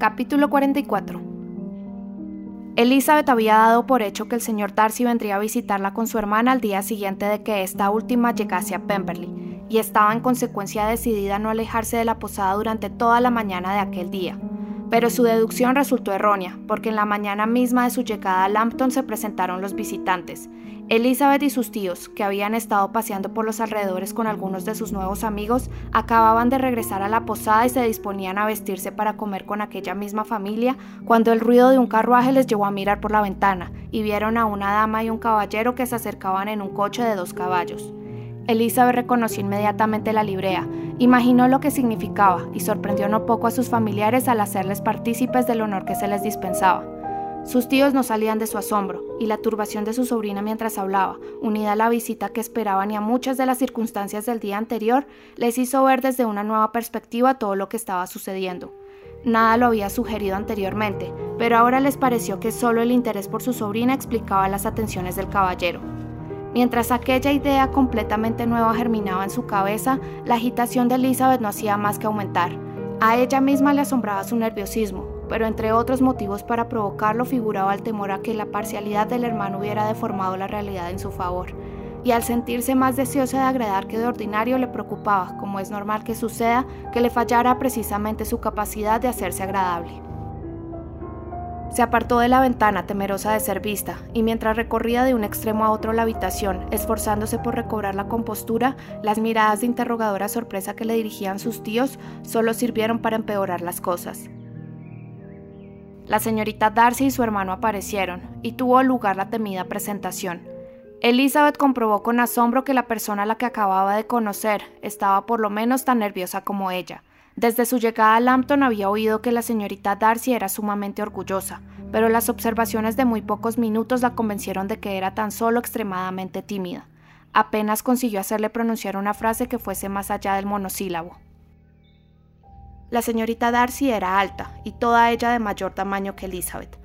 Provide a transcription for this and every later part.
Capítulo 44 Elizabeth había dado por hecho que el señor Darcy vendría a visitarla con su hermana al día siguiente de que esta última llegase a Pemberley, y estaba en consecuencia decidida a no alejarse de la posada durante toda la mañana de aquel día. Pero su deducción resultó errónea, porque en la mañana misma de su llegada a Lambton se presentaron los visitantes. Elizabeth y sus tíos, que habían estado paseando por los alrededores con algunos de sus nuevos amigos, acababan de regresar a la posada y se disponían a vestirse para comer con aquella misma familia, cuando el ruido de un carruaje les llevó a mirar por la ventana y vieron a una dama y un caballero que se acercaban en un coche de dos caballos. Elizabeth reconoció inmediatamente la librea, imaginó lo que significaba y sorprendió no poco a sus familiares al hacerles partícipes del honor que se les dispensaba. Sus tíos no salían de su asombro, y la turbación de su sobrina mientras hablaba, unida a la visita que esperaban y a muchas de las circunstancias del día anterior, les hizo ver desde una nueva perspectiva todo lo que estaba sucediendo. Nada lo había sugerido anteriormente, pero ahora les pareció que solo el interés por su sobrina explicaba las atenciones del caballero. Mientras aquella idea completamente nueva germinaba en su cabeza, la agitación de Elizabeth no hacía más que aumentar. A ella misma le asombraba su nerviosismo, pero entre otros motivos para provocarlo figuraba el temor a que la parcialidad del hermano hubiera deformado la realidad en su favor. Y al sentirse más deseosa de agradar que de ordinario le preocupaba, como es normal que suceda, que le fallara precisamente su capacidad de hacerse agradable. Se apartó de la ventana temerosa de ser vista, y mientras recorría de un extremo a otro la habitación, esforzándose por recobrar la compostura, las miradas de interrogadora sorpresa que le dirigían sus tíos solo sirvieron para empeorar las cosas. La señorita Darcy y su hermano aparecieron, y tuvo lugar la temida presentación. Elizabeth comprobó con asombro que la persona a la que acababa de conocer estaba por lo menos tan nerviosa como ella. Desde su llegada a Lambton había oído que la señorita Darcy era sumamente orgullosa, pero las observaciones de muy pocos minutos la convencieron de que era tan solo extremadamente tímida. Apenas consiguió hacerle pronunciar una frase que fuese más allá del monosílabo. La señorita Darcy era alta y toda ella de mayor tamaño que Elizabeth.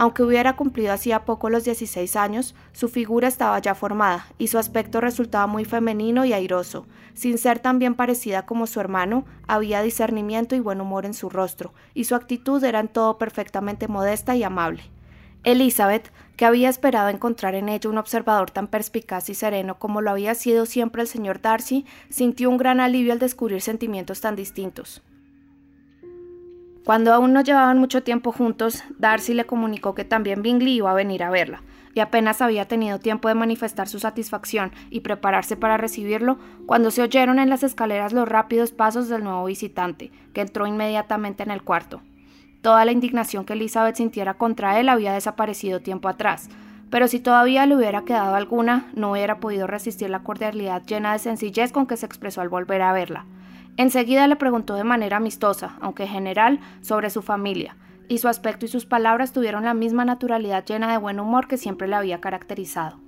Aunque hubiera cumplido hacía poco los 16 años, su figura estaba ya formada y su aspecto resultaba muy femenino y airoso. Sin ser tan bien parecida como su hermano, había discernimiento y buen humor en su rostro, y su actitud era en todo perfectamente modesta y amable. Elizabeth, que había esperado encontrar en ella un observador tan perspicaz y sereno como lo había sido siempre el señor Darcy, sintió un gran alivio al descubrir sentimientos tan distintos. Cuando aún no llevaban mucho tiempo juntos, Darcy le comunicó que también Bingley iba a venir a verla, y apenas había tenido tiempo de manifestar su satisfacción y prepararse para recibirlo, cuando se oyeron en las escaleras los rápidos pasos del nuevo visitante, que entró inmediatamente en el cuarto. Toda la indignación que Elizabeth sintiera contra él había desaparecido tiempo atrás, pero si todavía le hubiera quedado alguna, no hubiera podido resistir la cordialidad llena de sencillez con que se expresó al volver a verla. Enseguida le preguntó de manera amistosa, aunque general, sobre su familia, y su aspecto y sus palabras tuvieron la misma naturalidad llena de buen humor que siempre le había caracterizado.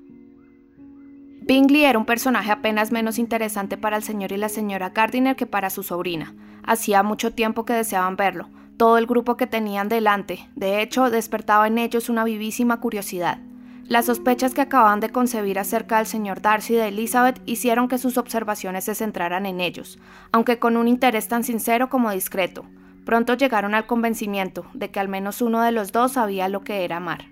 Bingley era un personaje apenas menos interesante para el señor y la señora Gardiner que para su sobrina. Hacía mucho tiempo que deseaban verlo. Todo el grupo que tenían delante, de hecho, despertaba en ellos una vivísima curiosidad. Las sospechas que acababan de concebir acerca del señor Darcy de Elizabeth hicieron que sus observaciones se centraran en ellos, aunque con un interés tan sincero como discreto. Pronto llegaron al convencimiento de que al menos uno de los dos sabía lo que era amar.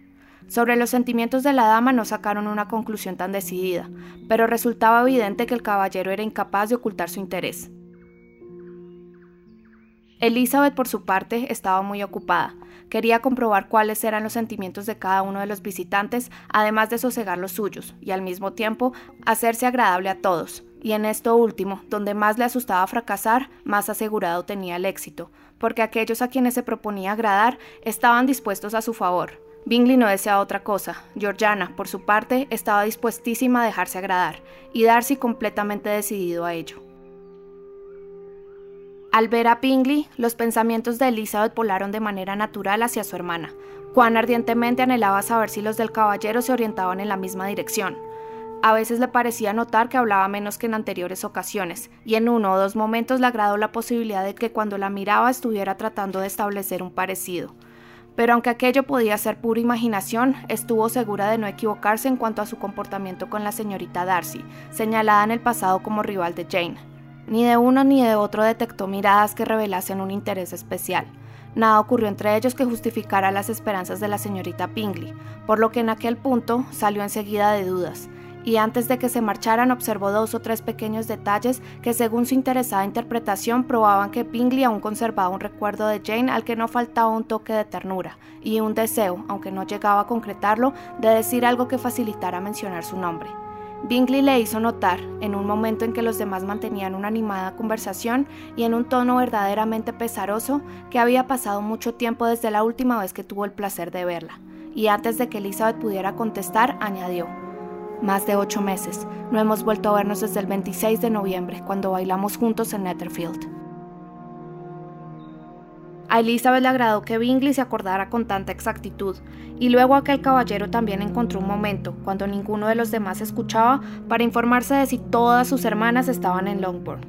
Sobre los sentimientos de la dama no sacaron una conclusión tan decidida, pero resultaba evidente que el caballero era incapaz de ocultar su interés. Elizabeth, por su parte, estaba muy ocupada. Quería comprobar cuáles eran los sentimientos de cada uno de los visitantes, además de sosegar los suyos, y al mismo tiempo hacerse agradable a todos. Y en esto último, donde más le asustaba fracasar, más asegurado tenía el éxito, porque aquellos a quienes se proponía agradar estaban dispuestos a su favor. Bingley no deseaba otra cosa. Georgiana, por su parte, estaba dispuestísima a dejarse agradar, y Darcy completamente decidido a ello. Al ver a Bingley, los pensamientos de Elizabeth volaron de manera natural hacia su hermana. Juan ardientemente anhelaba saber si los del caballero se orientaban en la misma dirección. A veces le parecía notar que hablaba menos que en anteriores ocasiones, y en uno o dos momentos le agradó la posibilidad de que cuando la miraba estuviera tratando de establecer un parecido. Pero aunque aquello podía ser pura imaginación, estuvo segura de no equivocarse en cuanto a su comportamiento con la señorita Darcy, señalada en el pasado como rival de Jane. Ni de uno ni de otro detectó miradas que revelasen un interés especial. nada ocurrió entre ellos que justificara las esperanzas de la señorita Bingley, por lo que en aquel punto salió enseguida de dudas, y antes de que se marcharan observó dos o tres pequeños detalles que según su interesada interpretación probaban que Bingley aún conservaba un recuerdo de Jane al que no faltaba un toque de ternura y un deseo, aunque no llegaba a concretarlo, de decir algo que facilitara mencionar su nombre. Bingley le hizo notar, en un momento en que los demás mantenían una animada conversación y en un tono verdaderamente pesaroso, que había pasado mucho tiempo desde la última vez que tuvo el placer de verla. Y antes de que Elizabeth pudiera contestar, añadió, más de ocho meses. No hemos vuelto a vernos desde el 26 de noviembre, cuando bailamos juntos en Netherfield. A Elizabeth le agradó que Bingley se acordara con tanta exactitud, y luego aquel caballero también encontró un momento, cuando ninguno de los demás escuchaba, para informarse de si todas sus hermanas estaban en Longbourn.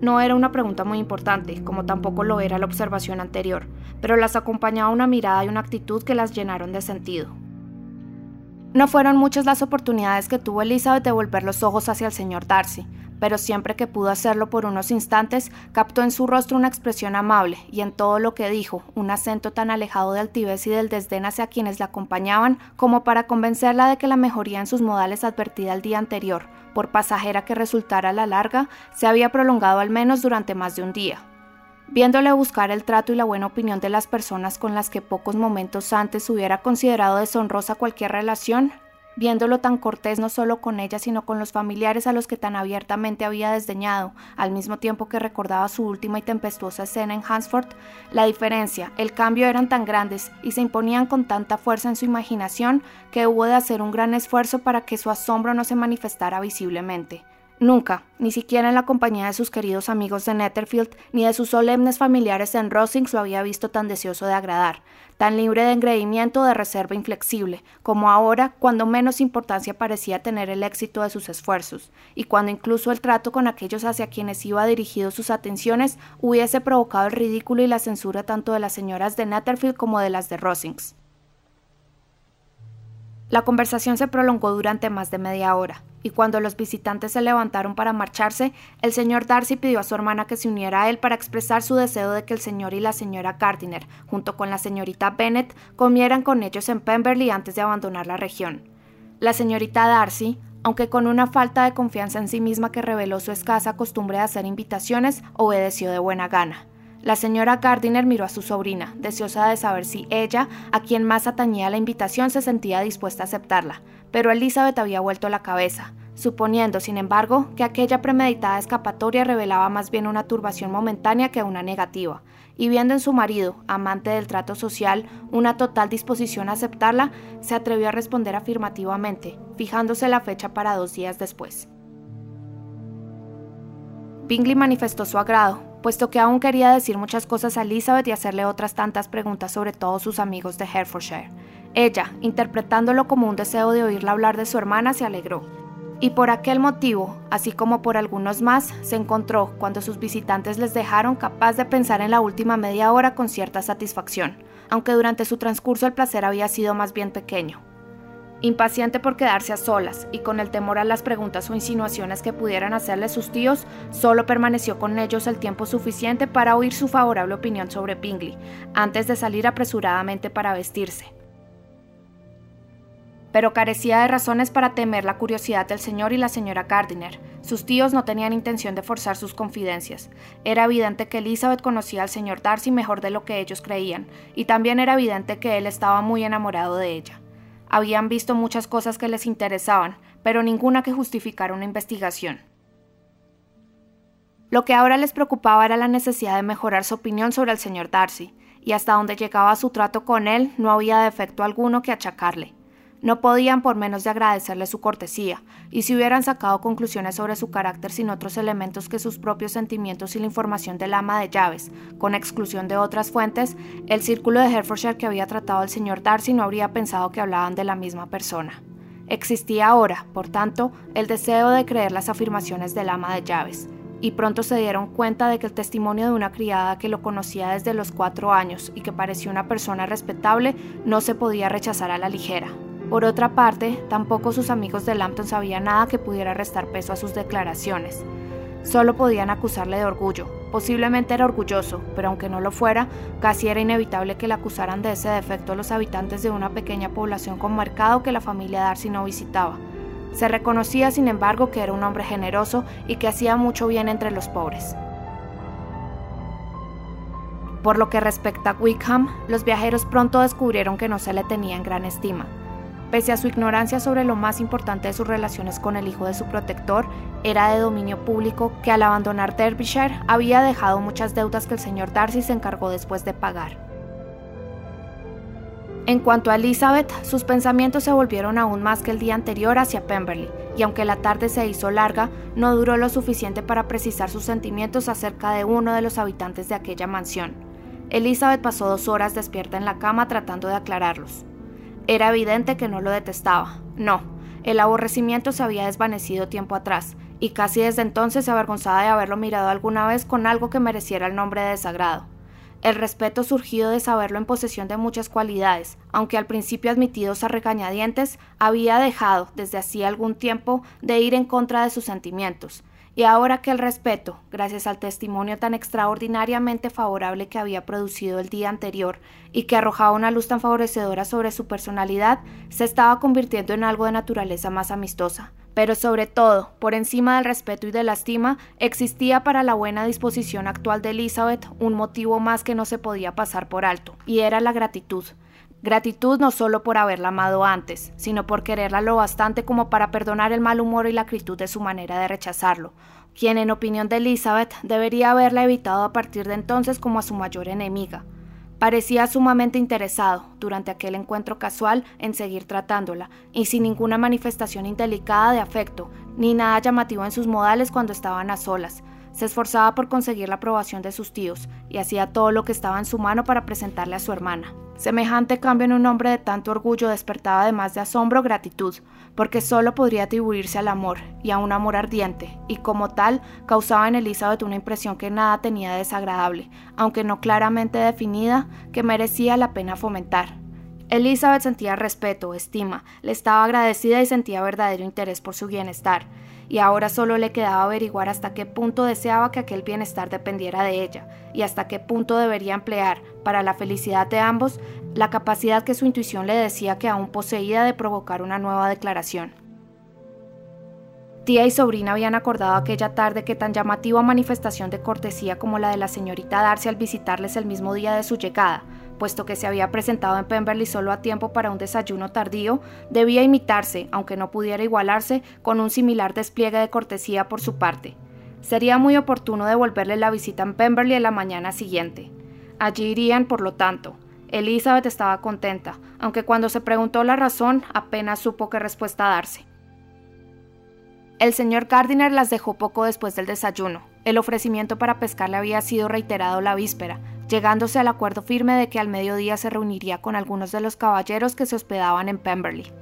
No era una pregunta muy importante, como tampoco lo era la observación anterior, pero las acompañaba una mirada y una actitud que las llenaron de sentido. No fueron muchas las oportunidades que tuvo Elizabeth de volver los ojos hacia el señor Darcy, pero siempre que pudo hacerlo por unos instantes, captó en su rostro una expresión amable y en todo lo que dijo un acento tan alejado de altivez y del desdén hacia quienes la acompañaban como para convencerla de que la mejoría en sus modales advertida el día anterior, por pasajera que resultara a la larga, se había prolongado al menos durante más de un día. Viéndole buscar el trato y la buena opinión de las personas con las que pocos momentos antes hubiera considerado deshonrosa cualquier relación, viéndolo tan cortés no solo con ella, sino con los familiares a los que tan abiertamente había desdeñado, al mismo tiempo que recordaba su última y tempestuosa escena en Hansford, la diferencia, el cambio eran tan grandes y se imponían con tanta fuerza en su imaginación que hubo de hacer un gran esfuerzo para que su asombro no se manifestara visiblemente. Nunca, ni siquiera en la compañía de sus queridos amigos de Netherfield, ni de sus solemnes familiares en Rosings lo había visto tan deseoso de agradar, tan libre de engreimiento de reserva inflexible, como ahora, cuando menos importancia parecía tener el éxito de sus esfuerzos, y cuando incluso el trato con aquellos hacia quienes iba dirigido sus atenciones hubiese provocado el ridículo y la censura tanto de las señoras de Netherfield como de las de Rosings. La conversación se prolongó durante más de media hora, y cuando los visitantes se levantaron para marcharse, el señor Darcy pidió a su hermana que se uniera a él para expresar su deseo de que el señor y la señora Gardiner, junto con la señorita Bennet, comieran con ellos en Pemberley antes de abandonar la región. La señorita Darcy, aunque con una falta de confianza en sí misma que reveló su escasa costumbre de hacer invitaciones, obedeció de buena gana. La señora Gardiner miró a su sobrina, deseosa de saber si ella, a quien más atañía la invitación, se sentía dispuesta a aceptarla, pero Elizabeth había vuelto la cabeza, suponiendo, sin embargo, que aquella premeditada escapatoria revelaba más bien una turbación momentánea que una negativa, y viendo en su marido, amante del trato social, una total disposición a aceptarla, se atrevió a responder afirmativamente, fijándose la fecha para dos días después. Bingley manifestó su agrado, puesto que aún quería decir muchas cosas a Elizabeth y hacerle otras tantas preguntas sobre todos sus amigos de Herefordshire. Ella, interpretándolo como un deseo de oírla hablar de su hermana, se alegró. Y por aquel motivo, así como por algunos más, se encontró, cuando sus visitantes les dejaron, capaz de pensar en la última media hora con cierta satisfacción, aunque durante su transcurso el placer había sido más bien pequeño. Impaciente por quedarse a solas y con el temor a las preguntas o insinuaciones que pudieran hacerle sus tíos, solo permaneció con ellos el tiempo suficiente para oír su favorable opinión sobre Pingley, antes de salir apresuradamente para vestirse. Pero carecía de razones para temer la curiosidad del señor y la señora Gardiner. Sus tíos no tenían intención de forzar sus confidencias. Era evidente que Elizabeth conocía al señor Darcy mejor de lo que ellos creían, y también era evidente que él estaba muy enamorado de ella. Habían visto muchas cosas que les interesaban, pero ninguna que justificara una investigación. Lo que ahora les preocupaba era la necesidad de mejorar su opinión sobre el señor Darcy, y hasta donde llegaba su trato con él no había defecto alguno que achacarle. No podían por menos de agradecerle su cortesía, y si hubieran sacado conclusiones sobre su carácter sin otros elementos que sus propios sentimientos y la información del ama de llaves, con exclusión de otras fuentes, el círculo de Herefordshire que había tratado el señor Darcy no habría pensado que hablaban de la misma persona. Existía ahora, por tanto, el deseo de creer las afirmaciones del ama de llaves, y pronto se dieron cuenta de que el testimonio de una criada que lo conocía desde los cuatro años y que parecía una persona respetable no se podía rechazar a la ligera. Por otra parte, tampoco sus amigos de Lampton sabían nada que pudiera restar peso a sus declaraciones. Solo podían acusarle de orgullo, Posiblemente era orgulloso, pero aunque no lo fuera, casi era inevitable que le acusaran de ese defecto los habitantes de una pequeña población con mercado que la familia Darcy no visitaba. Se reconocía, sin embargo, que era un hombre generoso y que hacía mucho bien entre los pobres. Por lo que respecta a Wickham, los viajeros pronto descubrieron que no se le tenía en gran estima. Pese a su ignorancia sobre lo más importante de sus relaciones con el hijo de su protector, era de dominio público que al abandonar Derbyshire había dejado muchas deudas que el señor Darcy se encargó después de pagar. En cuanto a Elizabeth, sus pensamientos se volvieron aún más que el día anterior hacia Pemberley, y aunque la tarde se hizo larga, no duró lo suficiente para precisar sus sentimientos acerca de uno de los habitantes de aquella mansión. Elizabeth pasó dos horas despierta en la cama tratando de aclararlos. Era evidente que no lo detestaba. No, el aborrecimiento se había desvanecido tiempo atrás, y casi desde entonces se avergonzaba de haberlo mirado alguna vez con algo que mereciera el nombre de desagrado. El respeto surgido de saberlo en posesión de muchas cualidades, aunque al principio admitidos a regañadientes, había dejado, desde hacía algún tiempo, de ir en contra de sus sentimientos, y ahora que el respeto, gracias al testimonio tan extraordinariamente favorable que había producido el día anterior y que arrojaba una luz tan favorecedora sobre su personalidad, se estaba convirtiendo en algo de naturaleza más amistosa. Pero sobre todo, por encima del respeto y de la estima, existía para la buena disposición actual de Elizabeth un motivo más que no se podía pasar por alto, y era la gratitud. Gratitud no solo por haberla amado antes, sino por quererla lo bastante como para perdonar el mal humor y la acritud de su manera de rechazarlo, quien en opinión de Elizabeth debería haberla evitado a partir de entonces como a su mayor enemiga. Parecía sumamente interesado, durante aquel encuentro casual, en seguir tratándola, y sin ninguna manifestación indelicada de afecto, ni nada llamativo en sus modales cuando estaban a solas, se esforzaba por conseguir la aprobación de sus tíos y hacía todo lo que estaba en su mano para presentarle a su hermana. Semejante cambio en un hombre de tanto orgullo despertaba además de asombro gratitud, porque solo podría atribuirse al amor, y a un amor ardiente, y como tal causaba en Elizabeth una impresión que nada tenía de desagradable, aunque no claramente definida, que merecía la pena fomentar. Elizabeth sentía respeto, estima, le estaba agradecida y sentía verdadero interés por su bienestar, y ahora solo le quedaba averiguar hasta qué punto deseaba que aquel bienestar dependiera de ella y hasta qué punto debería emplear, para la felicidad de ambos, la capacidad que su intuición le decía que aún poseía de provocar una nueva declaración. Tía y sobrina habían acordado aquella tarde que tan llamativa manifestación de cortesía como la de la señorita Darcy al visitarles el mismo día de su llegada, puesto que se había presentado en Pemberley solo a tiempo para un desayuno tardío, debía imitarse, aunque no pudiera igualarse, con un similar despliegue de cortesía por su parte. Sería muy oportuno devolverle la visita en Pemberley en la mañana siguiente. Allí irían, por lo tanto. Elizabeth estaba contenta, aunque cuando se preguntó la razón apenas supo qué respuesta darse. El señor Gardiner las dejó poco después del desayuno. El ofrecimiento para pescar le había sido reiterado la víspera, llegándose al acuerdo firme de que al mediodía se reuniría con algunos de los caballeros que se hospedaban en Pemberley.